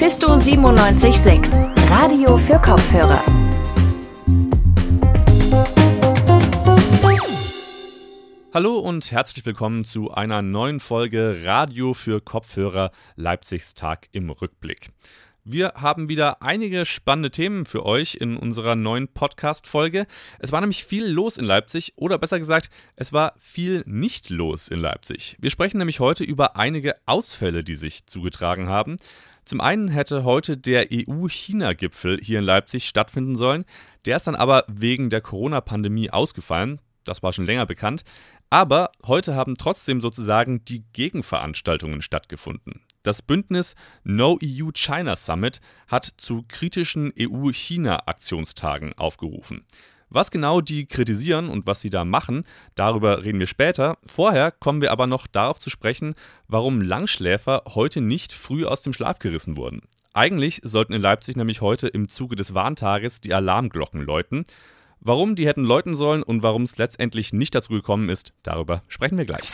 Mephisto 976, Radio für Kopfhörer. Hallo und herzlich willkommen zu einer neuen Folge Radio für Kopfhörer Leipzigs Tag im Rückblick. Wir haben wieder einige spannende Themen für euch in unserer neuen Podcast-Folge. Es war nämlich viel los in Leipzig oder besser gesagt, es war viel nicht los in Leipzig. Wir sprechen nämlich heute über einige Ausfälle, die sich zugetragen haben. Zum einen hätte heute der EU-China-Gipfel hier in Leipzig stattfinden sollen. Der ist dann aber wegen der Corona-Pandemie ausgefallen. Das war schon länger bekannt. Aber heute haben trotzdem sozusagen die Gegenveranstaltungen stattgefunden. Das Bündnis No EU China Summit hat zu kritischen EU-China-Aktionstagen aufgerufen. Was genau die kritisieren und was sie da machen, darüber reden wir später. Vorher kommen wir aber noch darauf zu sprechen, warum Langschläfer heute nicht früh aus dem Schlaf gerissen wurden. Eigentlich sollten in Leipzig nämlich heute im Zuge des Warntages die Alarmglocken läuten. Warum die hätten läuten sollen und warum es letztendlich nicht dazu gekommen ist, darüber sprechen wir gleich.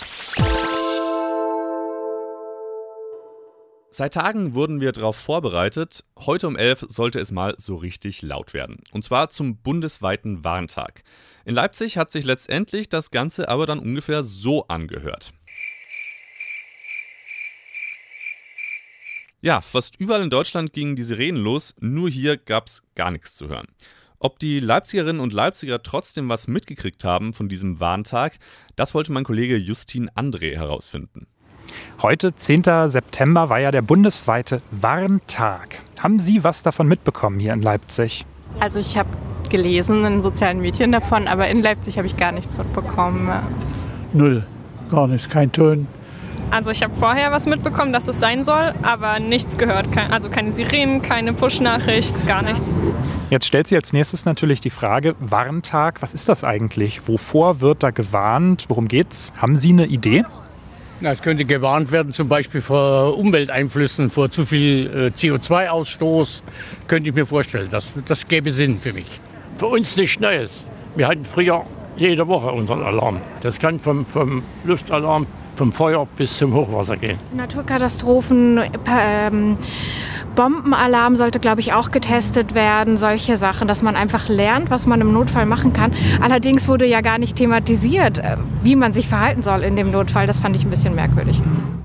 Seit Tagen wurden wir darauf vorbereitet. Heute um 11 sollte es mal so richtig laut werden. Und zwar zum bundesweiten Warntag. In Leipzig hat sich letztendlich das Ganze aber dann ungefähr so angehört. Ja, fast überall in Deutschland gingen die Sirenen los, nur hier gab es gar nichts zu hören. Ob die Leipzigerinnen und Leipziger trotzdem was mitgekriegt haben von diesem Warntag, das wollte mein Kollege Justin André herausfinden. Heute, 10. September, war ja der bundesweite Warntag. Haben Sie was davon mitbekommen hier in Leipzig? Also ich habe gelesen in sozialen Medien davon, aber in Leipzig habe ich gar nichts mitbekommen. Null, gar nichts, kein Ton. Also ich habe vorher was mitbekommen, dass es sein soll, aber nichts gehört. Also keine Sirenen, keine Push-Nachricht, gar nichts. Jetzt stellt sich als nächstes natürlich die Frage, Warntag, was ist das eigentlich? Wovor wird da gewarnt? Worum geht's? Haben Sie eine Idee? Na, es könnte gewarnt werden, zum Beispiel vor Umwelteinflüssen, vor zu viel äh, CO2-Ausstoß. Könnte ich mir vorstellen. Das, das gäbe Sinn für mich. Für uns nichts Neues. Wir hatten früher jede Woche unseren Alarm. Das kann vom, vom Luftalarm, vom Feuer bis zum Hochwasser gehen. Naturkatastrophen, ähm, Bombenalarm sollte, glaube ich, auch getestet werden. Solche Sachen, dass man einfach lernt, was man im Notfall machen kann. Allerdings wurde ja gar nicht thematisiert, äh, wie man sich verhalten soll in dem Notfall. Das fand ich ein bisschen merkwürdig.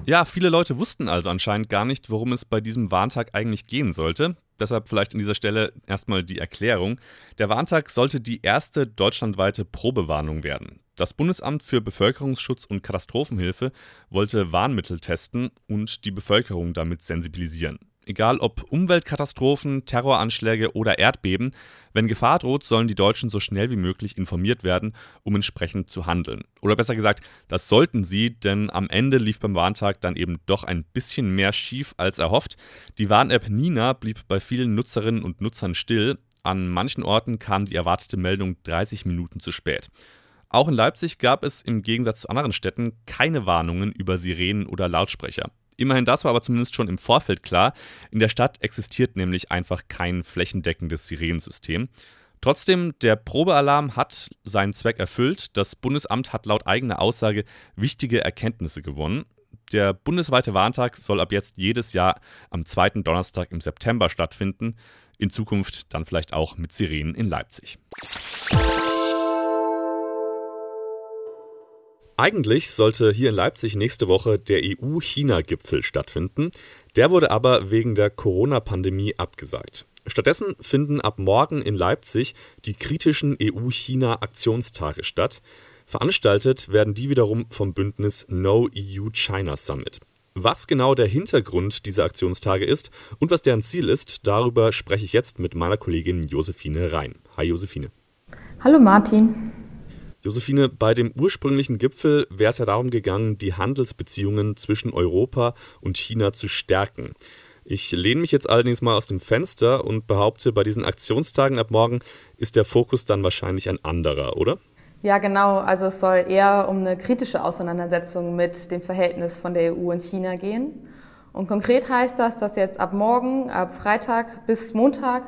Ja, viele Leute wussten also anscheinend gar nicht, worum es bei diesem Warntag eigentlich gehen sollte. Deshalb vielleicht an dieser Stelle erstmal die Erklärung. Der Warntag sollte die erste deutschlandweite Probewarnung werden. Das Bundesamt für Bevölkerungsschutz und Katastrophenhilfe wollte Warnmittel testen und die Bevölkerung damit sensibilisieren. Egal ob Umweltkatastrophen, Terroranschläge oder Erdbeben, wenn Gefahr droht, sollen die Deutschen so schnell wie möglich informiert werden, um entsprechend zu handeln. Oder besser gesagt, das sollten sie, denn am Ende lief beim Warntag dann eben doch ein bisschen mehr schief als erhofft. Die Warn-App Nina blieb bei vielen Nutzerinnen und Nutzern still. An manchen Orten kam die erwartete Meldung 30 Minuten zu spät. Auch in Leipzig gab es im Gegensatz zu anderen Städten keine Warnungen über Sirenen oder Lautsprecher. Immerhin das war aber zumindest schon im Vorfeld klar. In der Stadt existiert nämlich einfach kein flächendeckendes Sirenensystem. Trotzdem, der Probealarm hat seinen Zweck erfüllt. Das Bundesamt hat laut eigener Aussage wichtige Erkenntnisse gewonnen. Der bundesweite Warntag soll ab jetzt jedes Jahr am zweiten Donnerstag im September stattfinden. In Zukunft dann vielleicht auch mit Sirenen in Leipzig. Eigentlich sollte hier in Leipzig nächste Woche der EU-China-Gipfel stattfinden. Der wurde aber wegen der Corona-Pandemie abgesagt. Stattdessen finden ab morgen in Leipzig die kritischen EU-China-Aktionstage statt. Veranstaltet werden die wiederum vom Bündnis No EU China Summit. Was genau der Hintergrund dieser Aktionstage ist und was deren Ziel ist, darüber spreche ich jetzt mit meiner Kollegin Josephine Rhein. Hi Josephine. Hallo Martin. Josephine, bei dem ursprünglichen Gipfel wäre es ja darum gegangen, die Handelsbeziehungen zwischen Europa und China zu stärken. Ich lehne mich jetzt allerdings mal aus dem Fenster und behaupte, bei diesen Aktionstagen ab morgen ist der Fokus dann wahrscheinlich ein anderer, oder? Ja, genau. Also es soll eher um eine kritische Auseinandersetzung mit dem Verhältnis von der EU und China gehen. Und konkret heißt das, dass jetzt ab morgen, ab Freitag bis Montag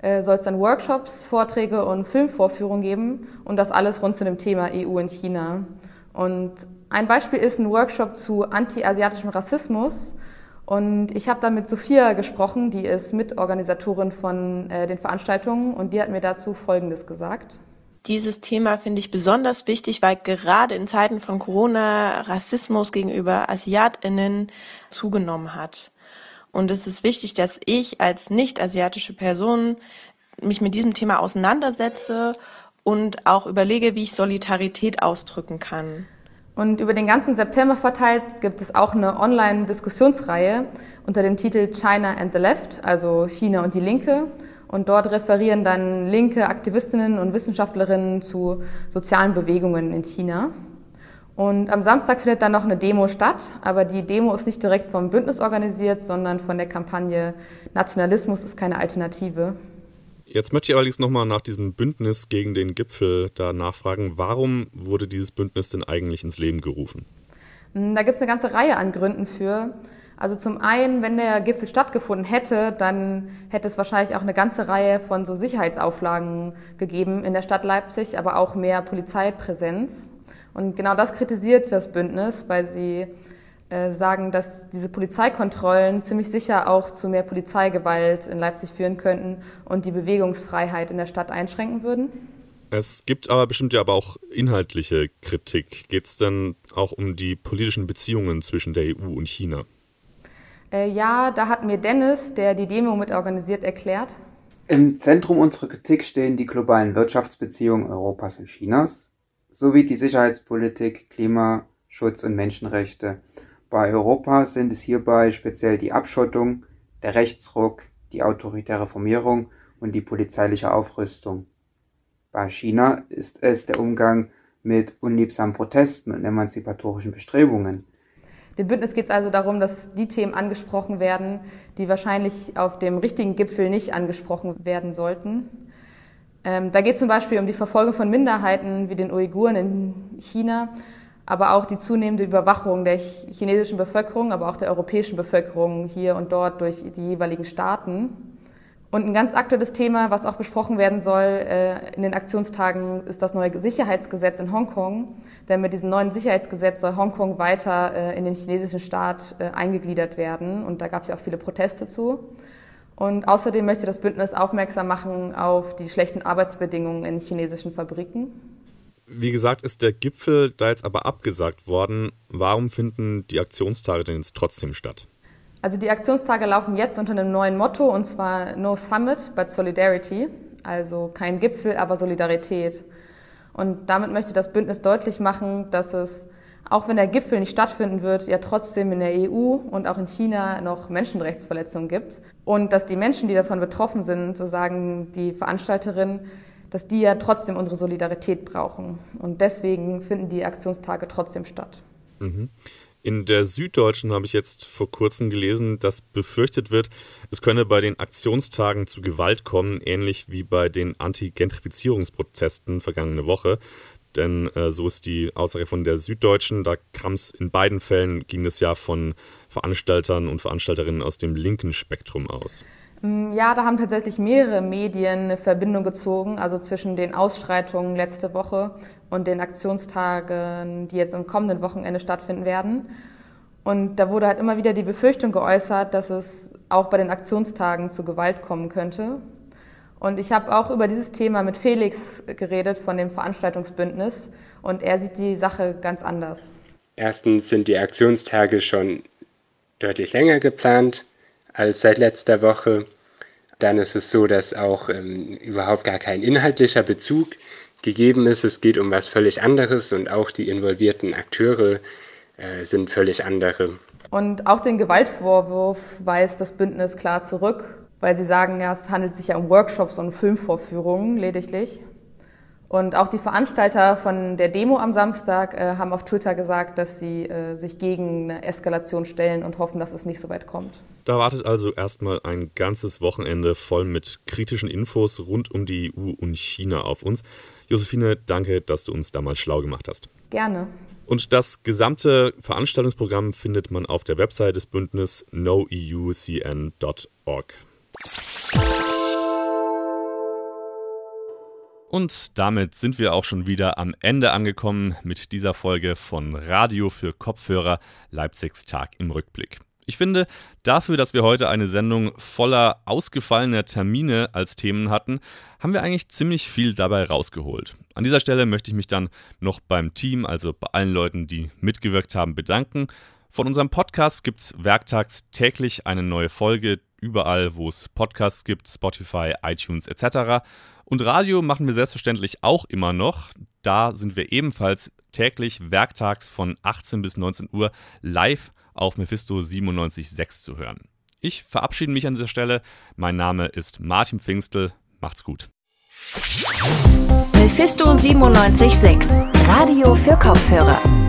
soll es dann Workshops, Vorträge und Filmvorführungen geben und das alles rund zu dem Thema EU und China. Und ein Beispiel ist ein Workshop zu anti-asiatischem Rassismus Und ich habe da mit Sophia gesprochen, die ist Mitorganisatorin von äh, den Veranstaltungen und die hat mir dazu Folgendes gesagt. Dieses Thema finde ich besonders wichtig, weil gerade in Zeiten von Corona Rassismus gegenüber Asiatinnen zugenommen hat. Und es ist wichtig, dass ich als nicht-asiatische Person mich mit diesem Thema auseinandersetze und auch überlege, wie ich Solidarität ausdrücken kann. Und über den ganzen September verteilt gibt es auch eine Online-Diskussionsreihe unter dem Titel China and the Left, also China und die Linke. Und dort referieren dann linke Aktivistinnen und Wissenschaftlerinnen zu sozialen Bewegungen in China. Und am Samstag findet dann noch eine Demo statt, aber die Demo ist nicht direkt vom Bündnis organisiert, sondern von der Kampagne Nationalismus ist keine Alternative. Jetzt möchte ich allerdings nochmal nach diesem Bündnis gegen den Gipfel da nachfragen. Warum wurde dieses Bündnis denn eigentlich ins Leben gerufen? Hm, da gibt es eine ganze Reihe an Gründen für. Also zum einen, wenn der Gipfel stattgefunden hätte, dann hätte es wahrscheinlich auch eine ganze Reihe von so Sicherheitsauflagen gegeben in der Stadt Leipzig, aber auch mehr Polizeipräsenz. Und genau das kritisiert das Bündnis, weil sie äh, sagen, dass diese Polizeikontrollen ziemlich sicher auch zu mehr Polizeigewalt in Leipzig führen könnten und die Bewegungsfreiheit in der Stadt einschränken würden. Es gibt aber bestimmt ja aber auch inhaltliche Kritik. Geht es denn auch um die politischen Beziehungen zwischen der EU und China? Äh, ja, da hat mir Dennis, der die Demo mit organisiert, erklärt. Im Zentrum unserer Kritik stehen die globalen Wirtschaftsbeziehungen Europas und Chinas sowie die Sicherheitspolitik, Klimaschutz und Menschenrechte bei Europa sind es hierbei speziell die Abschottung, der Rechtsruck, die autoritäre Formierung und die polizeiliche Aufrüstung. Bei China ist es der Umgang mit unliebsamen Protesten und emanzipatorischen Bestrebungen. Dem Bündnis geht es also darum, dass die Themen angesprochen werden, die wahrscheinlich auf dem richtigen Gipfel nicht angesprochen werden sollten. Ähm, da geht es zum Beispiel um die Verfolgung von Minderheiten wie den Uiguren in China aber auch die zunehmende Überwachung der chinesischen Bevölkerung, aber auch der europäischen Bevölkerung hier und dort durch die jeweiligen Staaten. Und ein ganz aktuelles Thema, was auch besprochen werden soll äh, in den Aktionstagen, ist das neue Sicherheitsgesetz in Hongkong. Denn mit diesem neuen Sicherheitsgesetz soll Hongkong weiter äh, in den chinesischen Staat äh, eingegliedert werden. Und da gab es ja auch viele Proteste zu. Und außerdem möchte das Bündnis aufmerksam machen auf die schlechten Arbeitsbedingungen in chinesischen Fabriken. Wie gesagt, ist der Gipfel da jetzt aber abgesagt worden. Warum finden die Aktionstage denn jetzt trotzdem statt? Also die Aktionstage laufen jetzt unter einem neuen Motto und zwar No Summit, but Solidarity. Also kein Gipfel, aber Solidarität. Und damit möchte das Bündnis deutlich machen, dass es, auch wenn der Gipfel nicht stattfinden wird, ja trotzdem in der EU und auch in China noch Menschenrechtsverletzungen gibt. Und dass die Menschen, die davon betroffen sind, so sagen die Veranstalterinnen, dass die ja trotzdem unsere Solidarität brauchen. Und deswegen finden die Aktionstage trotzdem statt. Mhm. In der Süddeutschen habe ich jetzt vor kurzem gelesen, dass befürchtet wird, es könne bei den Aktionstagen zu Gewalt kommen, ähnlich wie bei den Anti-Gentrifizierungsprotesten vergangene Woche. Denn äh, so ist die Aussage von der Süddeutschen. Da kam es in beiden Fällen, ging es ja von Veranstaltern und Veranstalterinnen aus dem linken Spektrum aus. Mm, ja, da haben tatsächlich mehrere Medien eine Verbindung gezogen, also zwischen den Ausschreitungen letzte Woche und den Aktionstagen, die jetzt am kommenden Wochenende stattfinden werden. Und da wurde halt immer wieder die Befürchtung geäußert, dass es auch bei den Aktionstagen zu Gewalt kommen könnte. Und ich habe auch über dieses Thema mit Felix geredet von dem Veranstaltungsbündnis und er sieht die Sache ganz anders. Erstens sind die Aktionstage schon deutlich länger geplant als seit letzter Woche. Dann ist es so, dass auch ähm, überhaupt gar kein inhaltlicher Bezug gegeben ist. Es geht um was völlig anderes und auch die involvierten Akteure äh, sind völlig andere. Und auch den Gewaltvorwurf weist das Bündnis klar zurück, weil sie sagen, ja, es handelt sich ja um Workshops und Filmvorführungen lediglich. Und auch die Veranstalter von der Demo am Samstag äh, haben auf Twitter gesagt, dass sie äh, sich gegen eine Eskalation stellen und hoffen, dass es nicht so weit kommt. Da wartet also erstmal ein ganzes Wochenende voll mit kritischen Infos rund um die EU und China auf uns. Josephine, danke, dass du uns da mal schlau gemacht hast. Gerne. Und das gesamte Veranstaltungsprogramm findet man auf der Website des Bündnisses noeucn.org. Und damit sind wir auch schon wieder am Ende angekommen mit dieser Folge von Radio für Kopfhörer Leipzigs Tag im Rückblick. Ich finde, dafür, dass wir heute eine Sendung voller ausgefallener Termine als Themen hatten, haben wir eigentlich ziemlich viel dabei rausgeholt. An dieser Stelle möchte ich mich dann noch beim Team, also bei allen Leuten, die mitgewirkt haben, bedanken. Von unserem Podcast gibt es werktags täglich eine neue Folge, überall, wo es Podcasts gibt, Spotify, iTunes etc. Und Radio machen wir selbstverständlich auch immer noch. Da sind wir ebenfalls täglich werktags von 18 bis 19 Uhr live auf Mephisto 97.6 zu hören. Ich verabschiede mich an dieser Stelle. Mein Name ist Martin Pfingstel. Macht's gut. Mephisto 97.6 Radio für Kopfhörer.